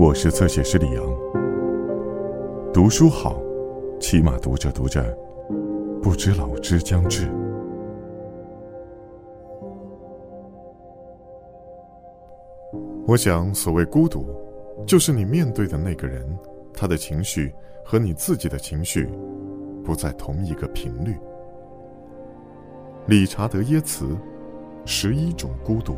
我是侧写师李阳。读书好，起码读着读着，不知老之将至。我想，所谓孤独，就是你面对的那个人，他的情绪和你自己的情绪不在同一个频率。理查德·耶茨，《十一种孤独》。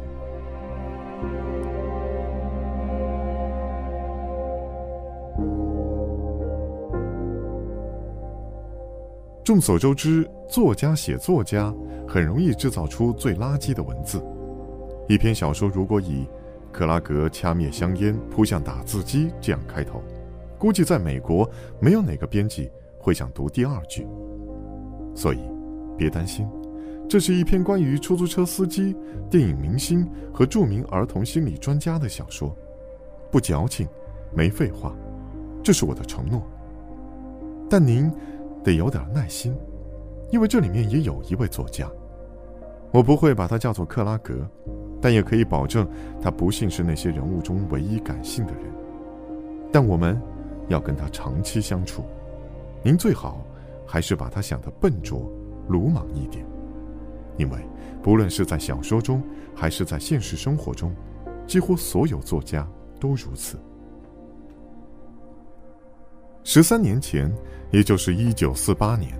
众所周知，作家写作家很容易制造出最垃圾的文字。一篇小说如果以“克拉格掐灭香烟，扑向打字机”这样开头，估计在美国没有哪个编辑会想读第二句。所以，别担心，这是一篇关于出租车司机、电影明星和著名儿童心理专家的小说，不矫情，没废话，这是我的承诺。但您。得有点耐心，因为这里面也有一位作家。我不会把他叫做克拉格，但也可以保证他不幸是那些人物中唯一感性的人。但我们要跟他长期相处，您最好还是把他想得笨拙、鲁莽一点，因为不论是在小说中还是在现实生活中，几乎所有作家都如此。十三年前，也就是一九四八年，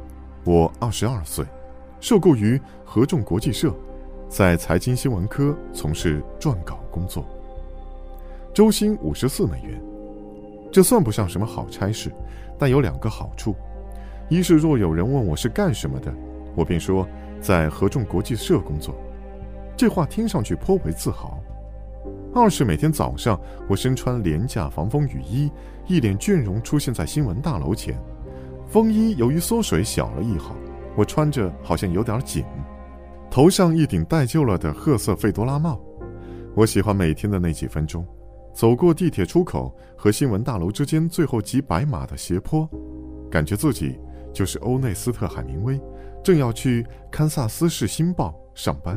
我二十二岁，受雇于合众国际社，在财经新闻科从事撰稿工作。周薪五十四美元，这算不上什么好差事，但有两个好处：一是若有人问我是干什么的，我便说在合众国际社工作，这话听上去颇为自豪。二是每天早上，我身穿廉价防风雨衣，一脸倦容出现在新闻大楼前。风衣由于缩水小了一号，我穿着好像有点紧。头上一顶戴旧了的褐色费多拉帽。我喜欢每天的那几分钟，走过地铁出口和新闻大楼之间最后几百码的斜坡，感觉自己就是欧内斯特·海明威，正要去堪萨斯市新报上班。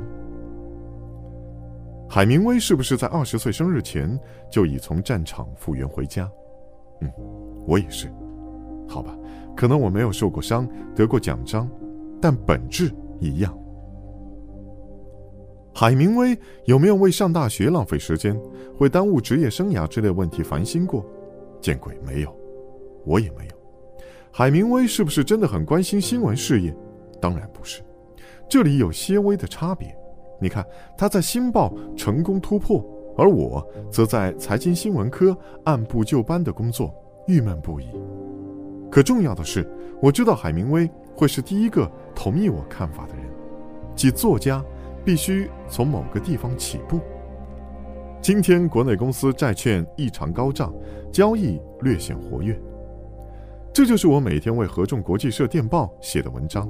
海明威是不是在二十岁生日前就已从战场复员回家？嗯，我也是。好吧，可能我没有受过伤，得过奖章，但本质一样。海明威有没有为上大学浪费时间，会耽误职业生涯之类问题烦心过？见鬼，没有，我也没有。海明威是不是真的很关心新闻事业？当然不是，这里有些微的差别。你看，他在《新报》成功突破，而我则在财经新闻科按部就班的工作，郁闷不已。可重要的是，我知道海明威会是第一个同意我看法的人，即作家必须从某个地方起步。今天国内公司债券异常高涨，交易略显活跃，这就是我每天为合众国际社电报写的文章，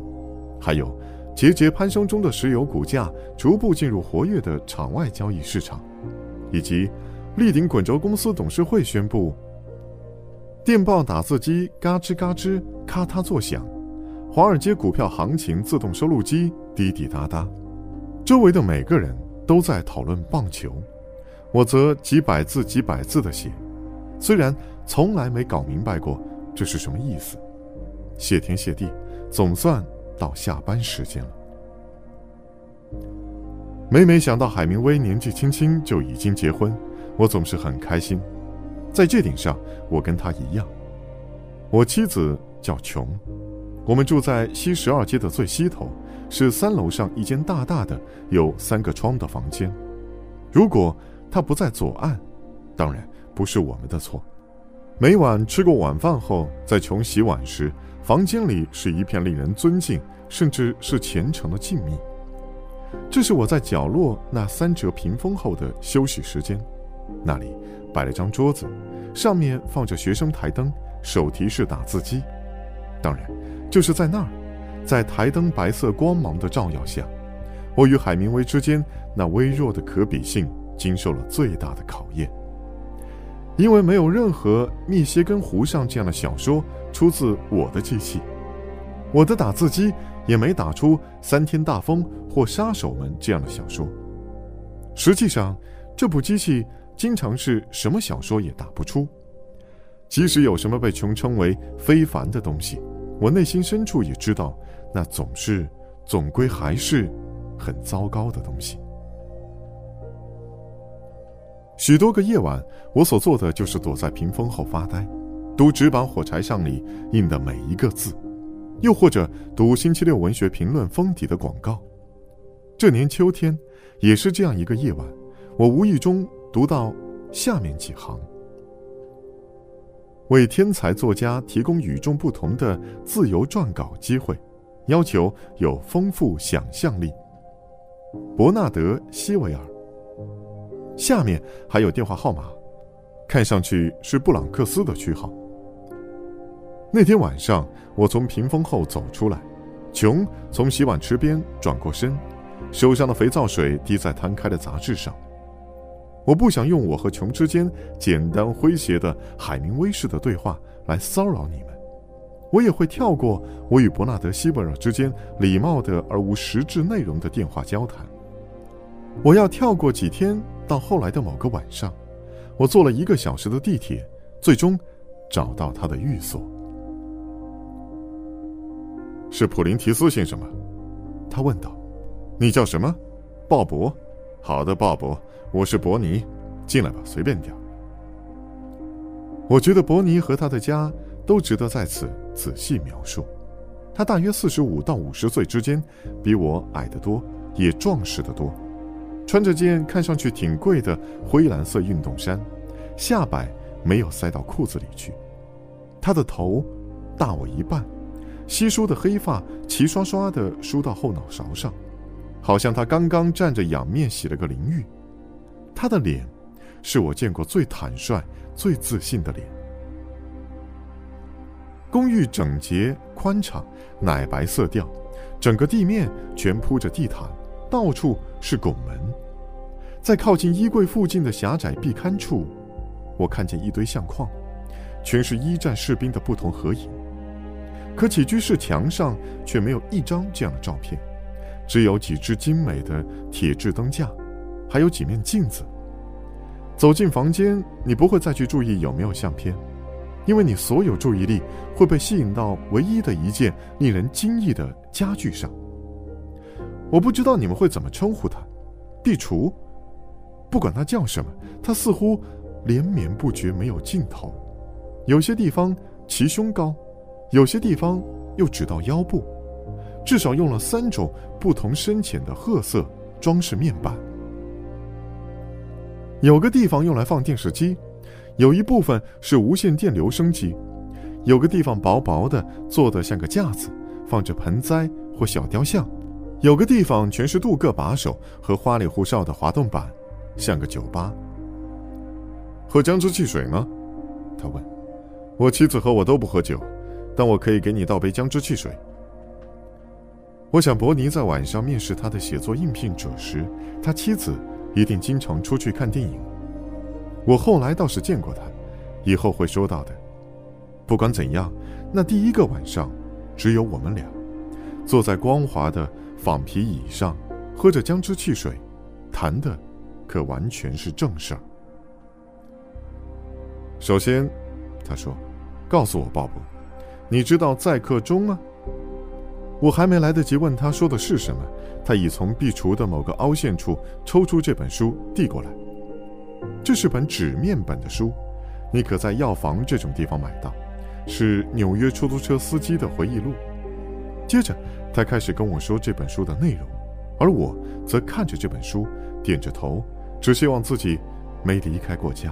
还有。节节攀升中的石油股价逐步进入活跃的场外交易市场，以及立鼎滚轴公司董事会宣布，电报打字机嘎吱嘎吱咔嗒作响，华尔街股票行情自动收录机滴滴答答，周围的每个人都在讨论棒球，我则几百字几百字的写，虽然从来没搞明白过这是什么意思，谢天谢地，总算。到下班时间了，每每想到海明威年纪轻轻就已经结婚，我总是很开心。在这点上，我跟他一样。我妻子叫琼，我们住在西十二街的最西头，是三楼上一间大大的、有三个窗的房间。如果他不在左岸，当然不是我们的错。每晚吃过晚饭后，在琼洗碗时。房间里是一片令人尊敬，甚至是虔诚的静谧。这是我在角落那三折屏风后的休息时间，那里摆了张桌子，上面放着学生台灯、手提式打字机。当然，就是在那儿，在台灯白色光芒的照耀下，我与海明威之间那微弱的可比性经受了最大的考验。因为没有任何《密歇根湖上》这样的小说出自我的机器，我的打字机也没打出《三天大风》或《杀手们》这样的小说。实际上，这部机器经常是什么小说也打不出。即使有什么被穷称为非凡的东西，我内心深处也知道，那总是，总归还是，很糟糕的东西。许多个夜晚，我所做的就是躲在屏风后发呆，读纸板火柴上里印的每一个字，又或者读星期六文学评论封底的广告。这年秋天，也是这样一个夜晚，我无意中读到下面几行：为天才作家提供与众不同的自由撰稿机会，要求有丰富想象力。伯纳德·希维尔。下面还有电话号码，看上去是布朗克斯的区号。那天晚上，我从屏风后走出来，琼从洗碗池边转过身，手上的肥皂水滴在摊开的杂志上。我不想用我和琼之间简单诙谐的海明威式的对话来骚扰你们，我也会跳过我与伯纳德·希伯尔之间礼貌的而无实质内容的电话交谈。我要跳过几天。到后来的某个晚上，我坐了一个小时的地铁，最终找到他的寓所。是普林提斯先生吗？他问道。你叫什么？鲍勃。好的，鲍勃，我是伯尼。进来吧，随便点我觉得伯尼和他的家都值得在此仔细描述。他大约四十五到五十岁之间，比我矮得多，也壮实得多。穿着件看上去挺贵的灰蓝色运动衫，下摆没有塞到裤子里去。他的头大我一半，稀疏的黑发齐刷刷地梳到后脑勺上，好像他刚刚站着仰面洗了个淋浴。他的脸是我见过最坦率、最自信的脸。公寓整洁宽敞，奶白色调，整个地面全铺着地毯。到处是拱门，在靠近衣柜附近的狭窄壁龛处，我看见一堆相框，全是一战士兵的不同合影。可起居室墙上却没有一张这样的照片，只有几只精美的铁质灯架，还有几面镜子。走进房间，你不会再去注意有没有相片，因为你所有注意力会被吸引到唯一的一件令人惊异的家具上。我不知道你们会怎么称呼它，壁橱。不管它叫什么，它似乎连绵不绝，没有尽头。有些地方齐胸高，有些地方又只到腰部。至少用了三种不同深浅的褐色装饰面板。有个地方用来放电视机，有一部分是无线电留声机，有个地方薄薄的做的像个架子，放着盆栽或小雕像。有个地方全是镀铬把手和花里胡哨的滑动板，像个酒吧。喝姜汁汽水吗？他问。我妻子和我都不喝酒，但我可以给你倒杯姜汁汽水。我想伯尼在晚上面试他的写作应聘者时，他妻子一定经常出去看电影。我后来倒是见过他，以后会说到的。不管怎样，那第一个晚上，只有我们俩，坐在光滑的。仿皮椅上，喝着姜汁汽水，谈的可完全是正事儿。首先，他说：“告诉我，鲍勃，你知道载客中吗？”我还没来得及问他说的是什么，他已从壁橱的某个凹陷处抽出这本书递过来。这是本纸面本的书，你可在药房这种地方买到，是纽约出租车司机的回忆录。接着。他开始跟我说这本书的内容，而我则看着这本书，点着头，只希望自己没离开过家。